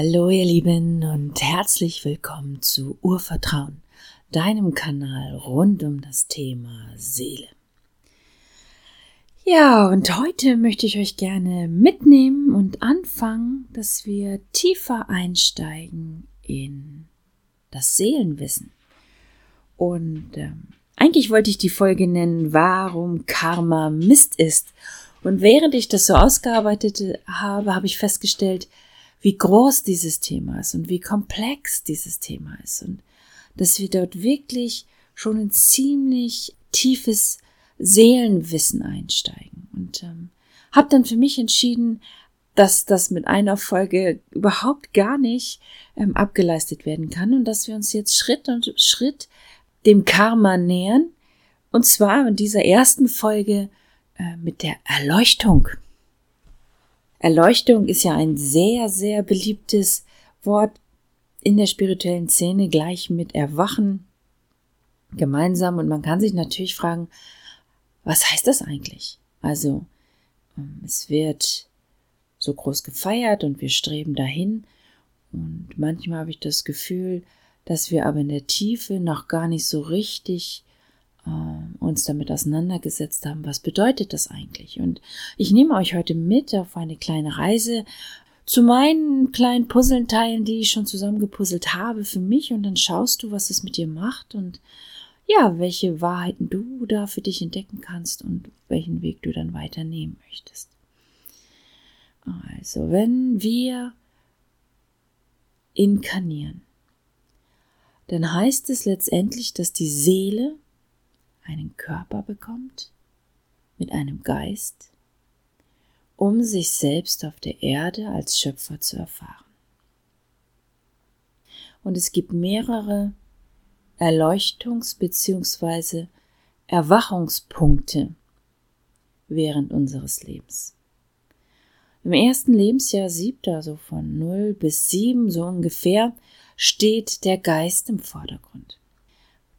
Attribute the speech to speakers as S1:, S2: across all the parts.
S1: Hallo ihr Lieben und herzlich willkommen zu Urvertrauen, deinem Kanal rund um das Thema Seele. Ja, und heute möchte ich euch gerne mitnehmen und anfangen, dass wir tiefer einsteigen in das Seelenwissen. Und ähm, eigentlich wollte ich die Folge nennen, warum Karma Mist ist. Und während ich das so ausgearbeitet habe, habe ich festgestellt, wie groß dieses Thema ist und wie komplex dieses Thema ist und dass wir dort wirklich schon ein ziemlich tiefes Seelenwissen einsteigen. Und ähm, habe dann für mich entschieden, dass das mit einer Folge überhaupt gar nicht ähm, abgeleistet werden kann und dass wir uns jetzt Schritt und Schritt dem Karma nähern. Und zwar in dieser ersten Folge äh, mit der Erleuchtung. Erleuchtung ist ja ein sehr, sehr beliebtes Wort in der spirituellen Szene gleich mit Erwachen gemeinsam. Und man kann sich natürlich fragen, was heißt das eigentlich? Also, ähm, es wird so groß gefeiert und wir streben dahin. Und manchmal habe ich das Gefühl, dass wir aber in der Tiefe noch gar nicht so richtig äh, uns damit auseinandergesetzt haben, was bedeutet das eigentlich. Und ich nehme euch heute mit auf eine kleine Reise zu meinen kleinen Puzzleteilen, die ich schon zusammengepuzzelt habe für mich und dann schaust du, was es mit dir macht und ja, welche Wahrheiten du da für dich entdecken kannst und welchen Weg du dann weiternehmen möchtest. Also, wenn wir inkarnieren, dann heißt es letztendlich, dass die Seele einen Körper bekommt mit einem Geist, um sich selbst auf der Erde als Schöpfer zu erfahren. Und es gibt mehrere Erleuchtungs- bzw. Erwachungspunkte während unseres Lebens. Im ersten Lebensjahr siebter, also von 0 bis 7 so ungefähr, steht der Geist im Vordergrund.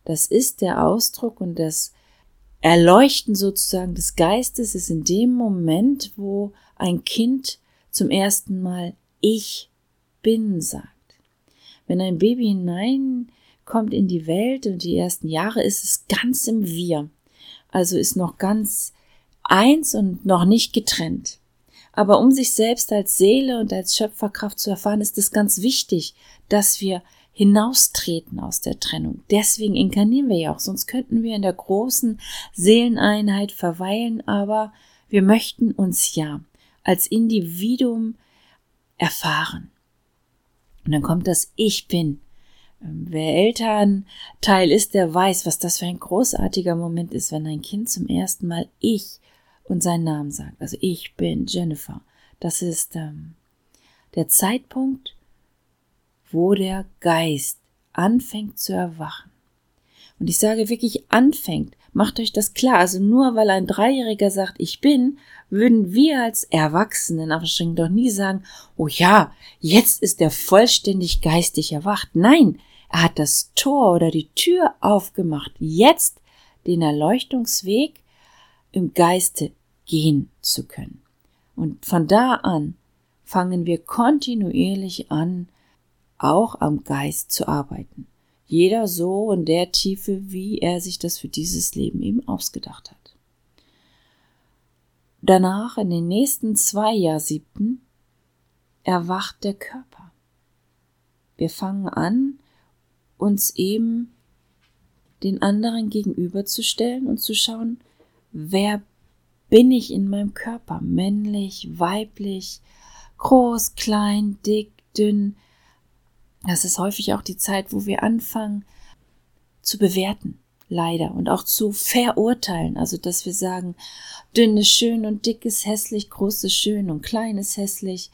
S1: Das ist der Ausdruck und das Erleuchten sozusagen des Geistes ist in dem Moment, wo ein Kind zum ersten Mal Ich bin sagt. Wenn ein Baby hineinkommt in die Welt und die ersten Jahre ist es ganz im Wir. Also ist noch ganz eins und noch nicht getrennt. Aber um sich selbst als Seele und als Schöpferkraft zu erfahren, ist es ganz wichtig, dass wir hinaustreten aus der Trennung. Deswegen inkarnieren wir ja auch, sonst könnten wir in der großen Seeleneinheit verweilen, aber wir möchten uns ja als Individuum erfahren. Und dann kommt das Ich bin. Ähm, wer Elternteil ist, der weiß, was das für ein großartiger Moment ist, wenn ein Kind zum ersten Mal Ich und seinen Namen sagt. Also ich bin Jennifer. Das ist ähm, der Zeitpunkt, wo der Geist anfängt zu erwachen. Und ich sage wirklich anfängt, macht euch das klar. Also nur weil ein Dreijähriger sagt, ich bin, würden wir als Erwachsenen schon doch nie sagen, oh ja, jetzt ist er vollständig geistig erwacht. Nein, er hat das Tor oder die Tür aufgemacht, jetzt den Erleuchtungsweg im Geiste gehen zu können. Und von da an fangen wir kontinuierlich an, auch am Geist zu arbeiten. Jeder so in der Tiefe, wie er sich das für dieses Leben eben ausgedacht hat. Danach, in den nächsten zwei Jahrsiebten, erwacht der Körper. Wir fangen an, uns eben den anderen gegenüberzustellen und zu schauen, wer bin ich in meinem Körper? Männlich, weiblich, groß, klein, dick, dünn, das ist häufig auch die Zeit, wo wir anfangen zu bewerten, leider, und auch zu verurteilen. Also, dass wir sagen, dünn ist schön und dick ist hässlich, groß ist schön und klein ist hässlich.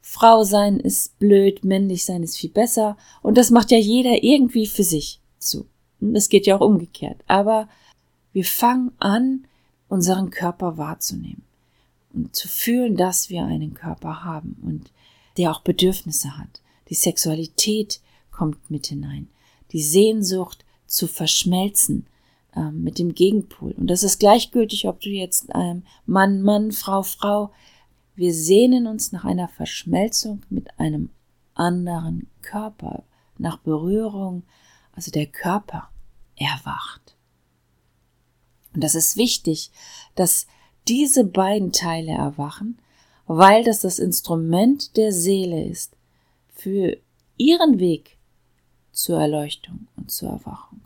S1: Frau sein ist blöd, männlich sein ist viel besser. Und das macht ja jeder irgendwie für sich zu. Das geht ja auch umgekehrt. Aber wir fangen an, unseren Körper wahrzunehmen und zu fühlen, dass wir einen Körper haben und der auch Bedürfnisse hat. Die Sexualität kommt mit hinein. Die Sehnsucht zu verschmelzen äh, mit dem Gegenpol. Und das ist gleichgültig, ob du jetzt ähm, Mann, Mann, Frau, Frau. Wir sehnen uns nach einer Verschmelzung mit einem anderen Körper, nach Berührung, also der Körper erwacht. Und das ist wichtig, dass diese beiden Teile erwachen, weil das das Instrument der Seele ist für ihren Weg zur Erleuchtung und zur Erwachung.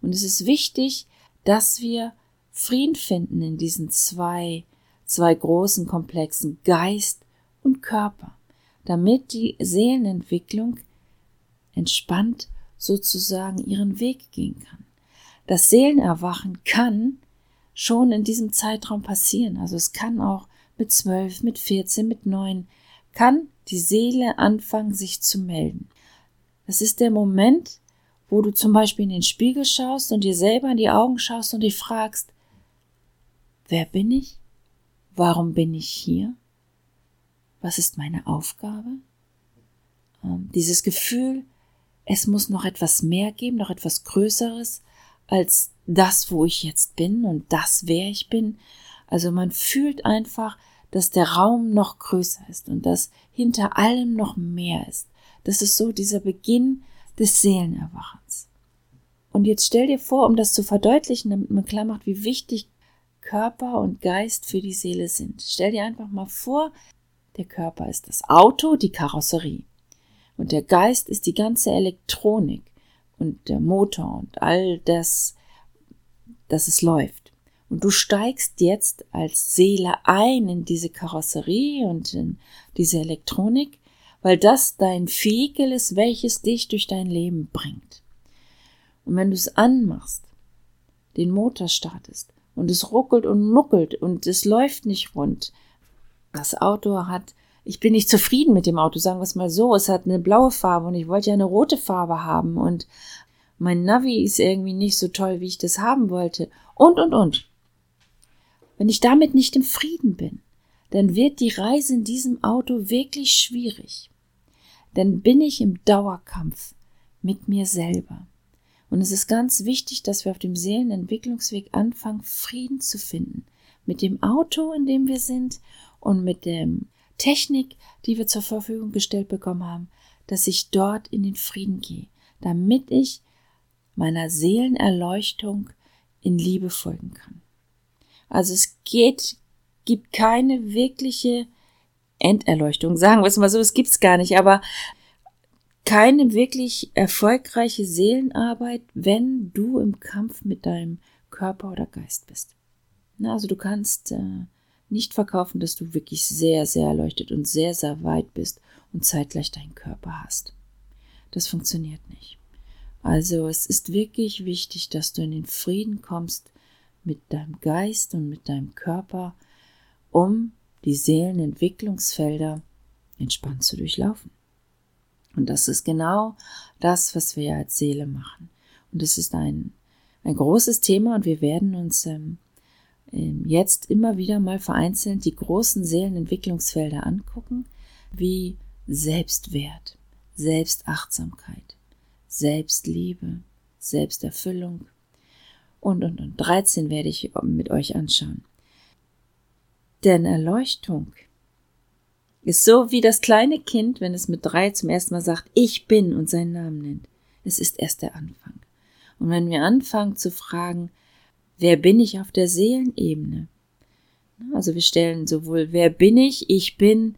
S1: Und es ist wichtig, dass wir Frieden finden in diesen zwei, zwei großen Komplexen Geist und Körper, damit die Seelenentwicklung entspannt sozusagen ihren Weg gehen kann. Das Seelenerwachen kann schon in diesem Zeitraum passieren. Also es kann auch mit zwölf, mit vierzehn, mit neun, kann die Seele anfangen, sich zu melden. Das ist der Moment, wo du zum Beispiel in den Spiegel schaust und dir selber in die Augen schaust und dich fragst, wer bin ich? Warum bin ich hier? Was ist meine Aufgabe? Ähm, dieses Gefühl, es muss noch etwas mehr geben, noch etwas Größeres als das, wo ich jetzt bin und das, wer ich bin. Also man fühlt einfach, dass der Raum noch größer ist und dass hinter allem noch mehr ist. Das ist so dieser Beginn des Seelenerwachens. Und jetzt stell dir vor, um das zu verdeutlichen, damit man klar macht, wie wichtig Körper und Geist für die Seele sind. Stell dir einfach mal vor, der Körper ist das Auto, die Karosserie. Und der Geist ist die ganze Elektronik und der Motor und all das, dass es läuft. Und du steigst jetzt als Seele ein in diese Karosserie und in diese Elektronik, weil das dein Vehikel ist, welches dich durch dein Leben bringt. Und wenn du es anmachst, den Motor startest und es ruckelt und nuckelt und es läuft nicht rund, das Auto hat ich bin nicht zufrieden mit dem Auto, sagen wir es mal so. Es hat eine blaue Farbe und ich wollte ja eine rote Farbe haben und mein Navi ist irgendwie nicht so toll, wie ich das haben wollte. Und, und, und. Wenn ich damit nicht im Frieden bin, dann wird die Reise in diesem Auto wirklich schwierig. Dann bin ich im Dauerkampf mit mir selber. Und es ist ganz wichtig, dass wir auf dem Seelenentwicklungsweg anfangen, Frieden zu finden. Mit dem Auto, in dem wir sind und mit dem Technik, die wir zur Verfügung gestellt bekommen haben, dass ich dort in den Frieden gehe, damit ich meiner Seelenerleuchtung in Liebe folgen kann. Also es geht, gibt keine wirkliche Enderleuchtung, sagen wir es mal so, es gibt's gar nicht, aber keine wirklich erfolgreiche Seelenarbeit, wenn du im Kampf mit deinem Körper oder Geist bist. Na, also du kannst äh, nicht verkaufen, dass du wirklich sehr, sehr erleuchtet und sehr, sehr weit bist und zeitgleich deinen Körper hast. Das funktioniert nicht. Also es ist wirklich wichtig, dass du in den Frieden kommst mit deinem Geist und mit deinem Körper, um die Seelenentwicklungsfelder entspannt zu durchlaufen. Und das ist genau das, was wir als Seele machen. Und es ist ein, ein großes Thema und wir werden uns ähm, ähm, jetzt immer wieder mal vereinzelt die großen Seelenentwicklungsfelder angucken, wie Selbstwert, Selbstachtsamkeit, Selbstliebe, Selbsterfüllung und, und, und. 13 werde ich mit euch anschauen. Denn Erleuchtung ist so wie das kleine Kind, wenn es mit drei zum ersten Mal sagt, ich bin und seinen Namen nennt. Es ist erst der Anfang. Und wenn wir anfangen zu fragen, wer bin ich auf der Seelenebene? Also wir stellen sowohl, wer bin ich, ich bin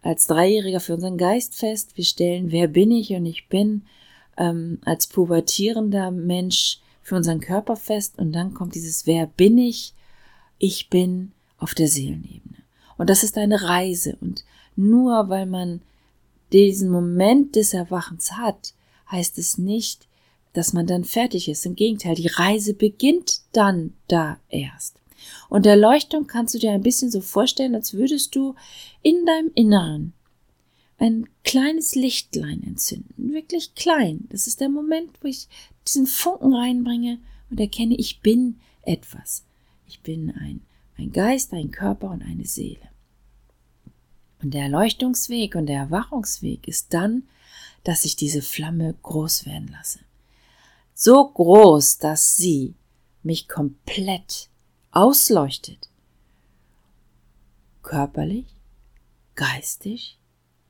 S1: als Dreijähriger für unseren Geist fest, wir stellen, wer bin ich und ich bin ähm, als pubertierender Mensch für unseren Körper fest und dann kommt dieses, wer bin ich, ich bin auf der Seelenebene. Und das ist eine Reise und nur weil man diesen Moment des Erwachens hat, heißt es nicht, dass man dann fertig ist. Im Gegenteil, die Reise beginnt dann da erst. Und Erleuchtung kannst du dir ein bisschen so vorstellen, als würdest du in deinem Inneren ein kleines Lichtlein entzünden. Wirklich klein. Das ist der Moment, wo ich diesen Funken reinbringe und erkenne, ich bin etwas. Ich bin ein, ein Geist, ein Körper und eine Seele. Und der Erleuchtungsweg und der Erwachungsweg ist dann, dass ich diese Flamme groß werden lasse so groß, dass sie mich komplett ausleuchtet. Körperlich, geistig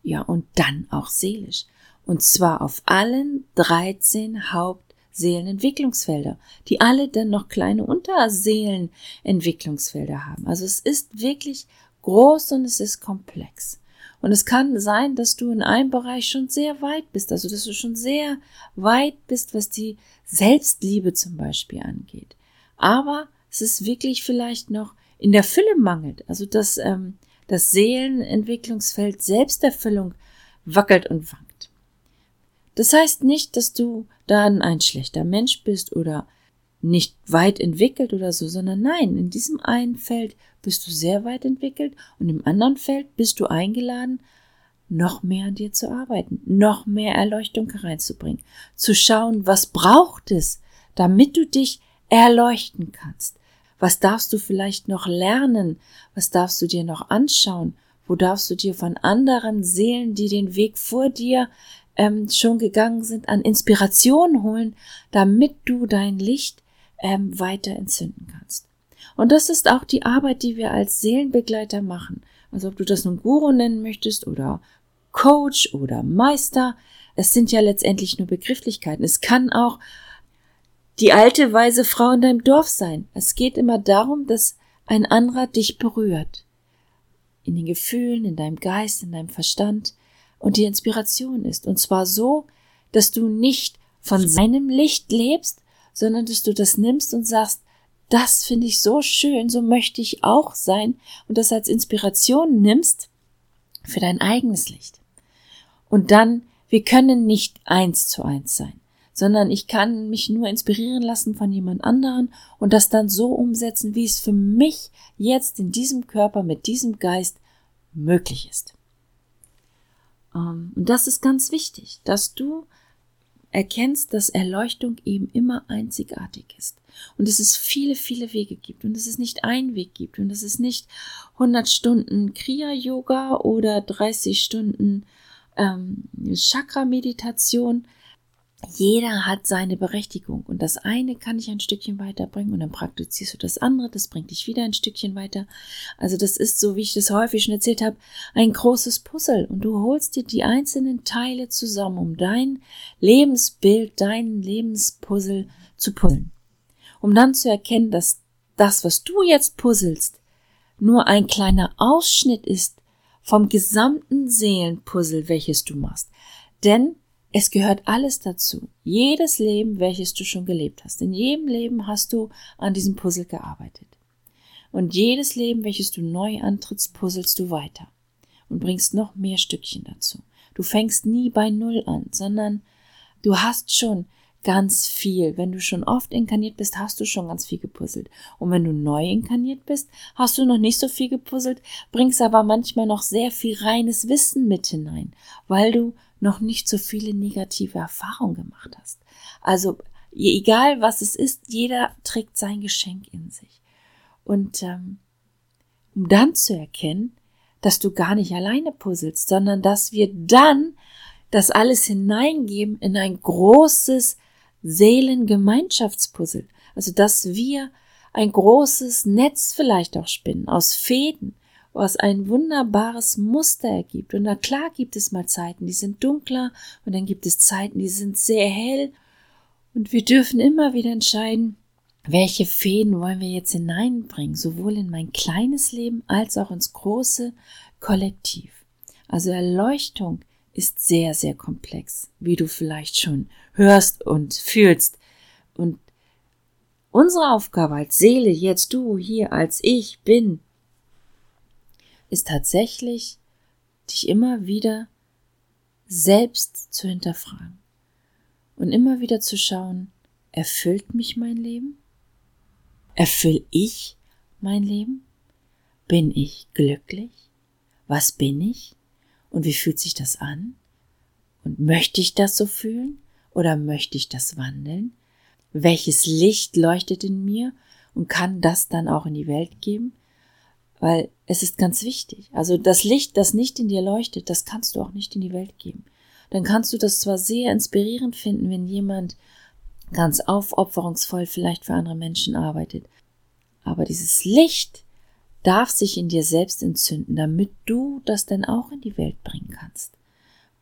S1: Ja, und dann auch seelisch. Und zwar auf allen 13 Hauptseelenentwicklungsfelder, die alle dann noch kleine Unterseelenentwicklungsfelder haben. Also es ist wirklich groß und es ist komplex. Und es kann sein, dass du in einem Bereich schon sehr weit bist, also dass du schon sehr weit bist, was die Selbstliebe zum Beispiel angeht. Aber es ist wirklich vielleicht noch in der Fülle mangelt, also dass ähm, das Seelenentwicklungsfeld Selbsterfüllung wackelt und wankt. Das heißt nicht, dass du dann ein schlechter Mensch bist oder nicht weit entwickelt oder so, sondern nein, in diesem einen Feld bist du sehr weit entwickelt und im anderen Feld bist du eingeladen, noch mehr an dir zu arbeiten, noch mehr Erleuchtung hereinzubringen, zu schauen, was braucht es, damit du dich erleuchten kannst. Was darfst du vielleicht noch lernen? Was darfst du dir noch anschauen? Wo darfst du dir von anderen Seelen, die den Weg vor dir ähm, schon gegangen sind, an Inspiration holen, damit du dein Licht ähm, weiter entzünden kannst? Und das ist auch die Arbeit, die wir als Seelenbegleiter machen. Also ob du das nun Guru nennen möchtest oder Coach oder Meister, es sind ja letztendlich nur Begrifflichkeiten. Es kann auch die alte weise Frau in deinem Dorf sein. Es geht immer darum, dass ein anderer dich berührt. In den Gefühlen, in deinem Geist, in deinem Verstand und die Inspiration ist. Und zwar so, dass du nicht von seinem Licht lebst, sondern dass du das nimmst und sagst, das finde ich so schön, so möchte ich auch sein und das als Inspiration nimmst für dein eigenes Licht. Und dann, wir können nicht eins zu eins sein, sondern ich kann mich nur inspirieren lassen von jemand anderen und das dann so umsetzen, wie es für mich jetzt in diesem Körper mit diesem Geist möglich ist. Ähm, und das ist ganz wichtig, dass du erkennst, dass Erleuchtung eben immer einzigartig ist und dass es viele, viele Wege gibt und dass es nicht einen Weg gibt und dass es nicht 100 Stunden Kriya-Yoga oder 30 Stunden ähm, Chakra-Meditation jeder hat seine Berechtigung und das eine kann dich ein Stückchen weiterbringen und dann praktizierst du das andere, das bringt dich wieder ein Stückchen weiter. Also das ist so, wie ich das häufig schon erzählt habe, ein großes Puzzle und du holst dir die einzelnen Teile zusammen, um dein Lebensbild, dein Lebenspuzzle zu puzzeln. Um dann zu erkennen, dass das, was du jetzt puzzelst, nur ein kleiner Ausschnitt ist vom gesamten Seelenpuzzle, welches du machst. Denn es gehört alles dazu. Jedes Leben, welches du schon gelebt hast. In jedem Leben hast du an diesem Puzzle gearbeitet. Und jedes Leben, welches du neu antrittst, puzzelst du weiter und bringst noch mehr Stückchen dazu. Du fängst nie bei Null an, sondern du hast schon ganz viel. Wenn du schon oft inkarniert bist, hast du schon ganz viel gepuzzelt. Und wenn du neu inkarniert bist, hast du noch nicht so viel gepuzzelt, bringst aber manchmal noch sehr viel reines Wissen mit hinein, weil du noch nicht so viele negative Erfahrungen gemacht hast. Also egal was es ist, jeder trägt sein Geschenk in sich. Und ähm, um dann zu erkennen, dass du gar nicht alleine puzzelst, sondern dass wir dann das alles hineingeben in ein großes Seelengemeinschaftspuzzle. Also dass wir ein großes Netz vielleicht auch spinnen aus Fäden, was ein wunderbares Muster ergibt. Und na klar gibt es mal Zeiten, die sind dunkler und dann gibt es Zeiten, die sind sehr hell. Und wir dürfen immer wieder entscheiden, welche Fäden wollen wir jetzt hineinbringen, sowohl in mein kleines Leben als auch ins große Kollektiv. Also Erleuchtung ist sehr, sehr komplex, wie du vielleicht schon hörst und fühlst. Und unsere Aufgabe als Seele, jetzt du hier als ich bin, ist tatsächlich, dich immer wieder selbst zu hinterfragen und immer wieder zu schauen, erfüllt mich mein Leben? Erfüll ich mein Leben? Bin ich glücklich? Was bin ich? Und wie fühlt sich das an? Und möchte ich das so fühlen? Oder möchte ich das wandeln? Welches Licht leuchtet in mir und kann das dann auch in die Welt geben? Weil es ist ganz wichtig. Also das Licht, das nicht in dir leuchtet, das kannst du auch nicht in die Welt geben. Dann kannst du das zwar sehr inspirierend finden, wenn jemand ganz aufopferungsvoll vielleicht für andere Menschen arbeitet. Aber dieses Licht, darf sich in dir selbst entzünden, damit du das dann auch in die Welt bringen kannst.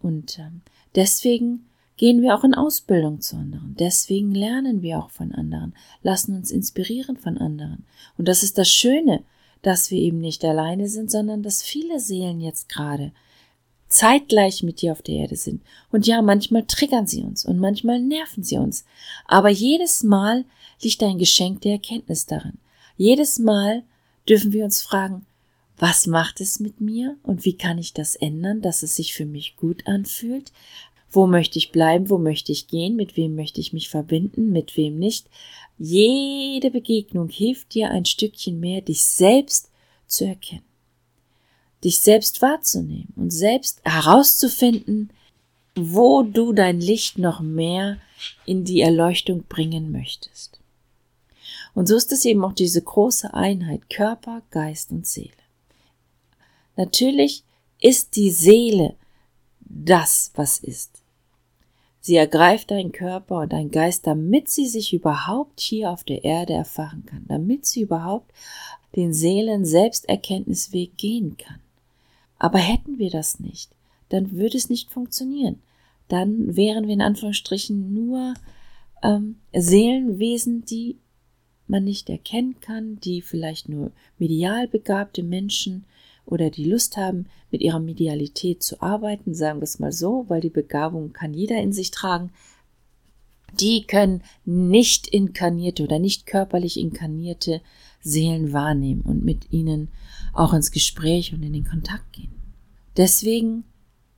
S1: Und ähm, deswegen gehen wir auch in Ausbildung zu anderen. Deswegen lernen wir auch von anderen, lassen uns inspirieren von anderen. Und das ist das Schöne, dass wir eben nicht alleine sind, sondern dass viele Seelen jetzt gerade zeitgleich mit dir auf der Erde sind. Und ja, manchmal triggern sie uns und manchmal nerven sie uns. Aber jedes Mal liegt ein Geschenk der Erkenntnis darin. Jedes Mal dürfen wir uns fragen, was macht es mit mir und wie kann ich das ändern, dass es sich für mich gut anfühlt? Wo möchte ich bleiben? Wo möchte ich gehen? Mit wem möchte ich mich verbinden? Mit wem nicht? Jede Begegnung hilft dir ein Stückchen mehr, dich selbst zu erkennen. Dich selbst wahrzunehmen und selbst herauszufinden, wo du dein Licht noch mehr in die Erleuchtung bringen möchtest. Und so ist es eben auch diese große Einheit Körper, Geist und Seele. Natürlich ist die Seele das, was ist. Sie ergreift deinen Körper und deinen Geist, damit sie sich überhaupt hier auf der Erde erfahren kann, damit sie überhaupt den Seelen Selbsterkenntnisweg gehen kann. Aber hätten wir das nicht, dann würde es nicht funktionieren. Dann wären wir in Anführungsstrichen nur ähm, Seelenwesen, die man nicht erkennen kann, die vielleicht nur medial begabte Menschen oder die Lust haben, mit ihrer Medialität zu arbeiten, sagen wir es mal so, weil die Begabung kann jeder in sich tragen, die können nicht inkarnierte oder nicht körperlich inkarnierte Seelen wahrnehmen und mit ihnen auch ins Gespräch und in den Kontakt gehen. Deswegen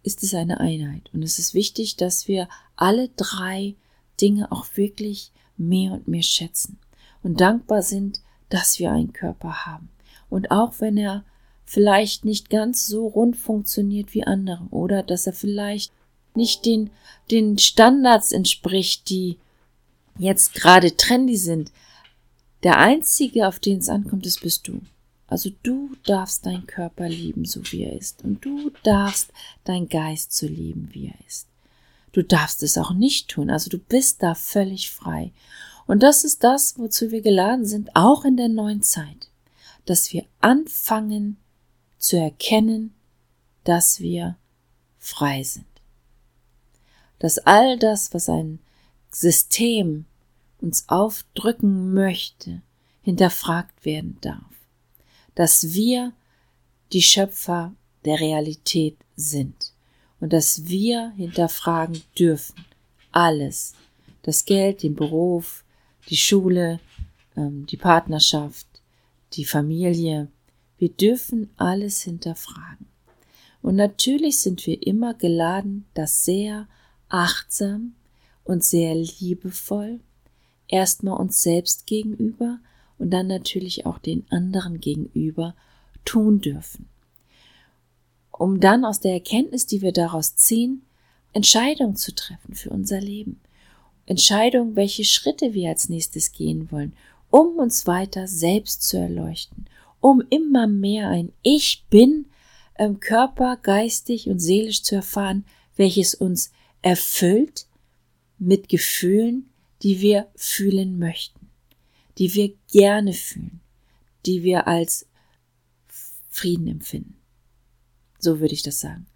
S1: ist es eine Einheit und es ist wichtig, dass wir alle drei Dinge auch wirklich mehr und mehr schätzen und dankbar sind, dass wir einen Körper haben. Und auch wenn er vielleicht nicht ganz so rund funktioniert wie andere oder dass er vielleicht nicht den, den Standards entspricht, die jetzt gerade trendy sind. Der einzige, auf den es ankommt, ist bist du. Also du darfst deinen Körper lieben, so wie er ist. Und du darfst deinen Geist so lieben, wie er ist. Du darfst es auch nicht tun. Also du bist da völlig frei. Und das ist das, wozu wir geladen sind, auch in der neuen Zeit. Dass wir anfangen, zu erkennen, dass wir frei sind. Dass all das, was ein System uns aufdrücken möchte, hinterfragt werden darf. Dass wir die Schöpfer der Realität sind und dass wir hinterfragen dürfen. Alles. Das Geld, den Beruf, die Schule, ähm, die Partnerschaft, die Familie, wir dürfen alles hinterfragen. Und natürlich sind wir immer geladen, das sehr achtsam und sehr liebevoll erstmal uns selbst gegenüber und dann natürlich auch den anderen gegenüber tun dürfen. Um dann aus der Erkenntnis, die wir daraus ziehen, Entscheidungen zu treffen für unser Leben. Entscheidungen, welche Schritte wir als nächstes gehen wollen, um uns weiter selbst zu erleuchten, um immer mehr ein Ich bin ähm, Körper, geistig und seelisch zu erfahren, welches uns erfüllt mit Gefühlen, die wir fühlen möchten, die wir gerne fühlen, die wir als Frieden empfinden. So würde ich das sagen.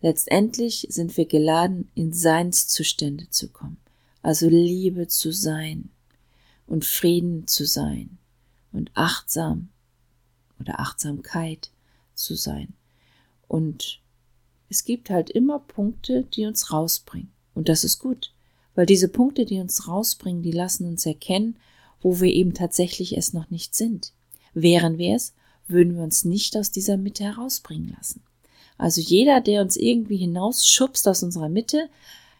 S1: Letztendlich sind wir geladen, in Seinszustände zu kommen, also Liebe zu sein und Frieden zu sein und achtsam oder Achtsamkeit zu sein. Und es gibt halt immer Punkte, die uns rausbringen. Und das ist gut, weil diese Punkte, die uns rausbringen, die lassen uns erkennen, wo wir eben tatsächlich es noch nicht sind. Wären wir es, würden wir uns nicht aus dieser Mitte herausbringen lassen. Also jeder, der uns irgendwie hinausschubst aus unserer Mitte,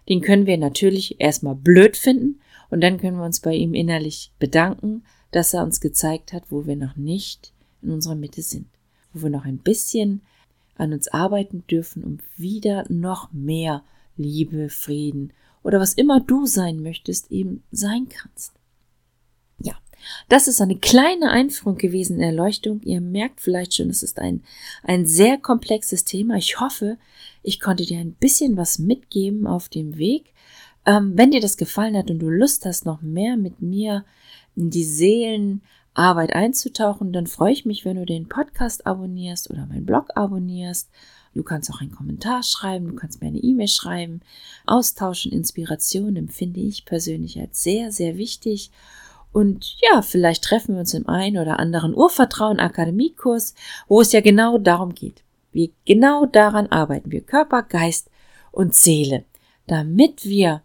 S1: den können wir natürlich erstmal blöd finden und dann können wir uns bei ihm innerlich bedanken, dass er uns gezeigt hat, wo wir noch nicht in unserer Mitte sind, wo wir noch ein bisschen an uns arbeiten dürfen, um wieder noch mehr Liebe, Frieden oder was immer du sein möchtest, eben sein kannst. Ja, das ist eine kleine Einführung gewesen in Erleuchtung. Ihr merkt vielleicht schon, es ist ein, ein sehr komplexes Thema. Ich hoffe, ich konnte dir ein bisschen was mitgeben auf dem Weg. Ähm, wenn dir das gefallen hat und du Lust hast, noch mehr mit mir in die Seelen Arbeit einzutauchen, dann freue ich mich, wenn du den Podcast abonnierst oder meinen Blog abonnierst. Du kannst auch einen Kommentar schreiben, du kannst mir eine E-Mail schreiben. Austauschen, Inspiration empfinde ich persönlich als sehr, sehr wichtig. Und ja, vielleicht treffen wir uns im einen oder anderen Urvertrauen Akademiekurs, wo es ja genau darum geht. Wir genau daran arbeiten wir Körper, Geist und Seele, damit wir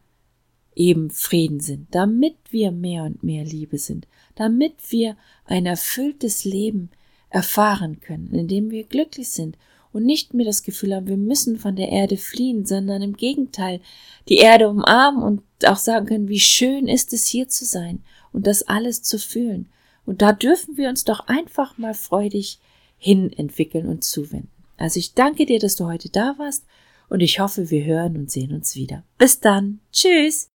S1: eben Frieden sind, damit wir mehr und mehr Liebe sind, damit wir ein erfülltes Leben erfahren können, in dem wir glücklich sind und nicht mehr das Gefühl haben, wir müssen von der Erde fliehen, sondern im Gegenteil die Erde umarmen und auch sagen können, wie schön ist es hier zu sein und das alles zu fühlen. Und da dürfen wir uns doch einfach mal freudig hin entwickeln und zuwenden. Also ich danke dir, dass du heute da warst und ich hoffe, wir hören und sehen uns wieder. Bis dann. Tschüss.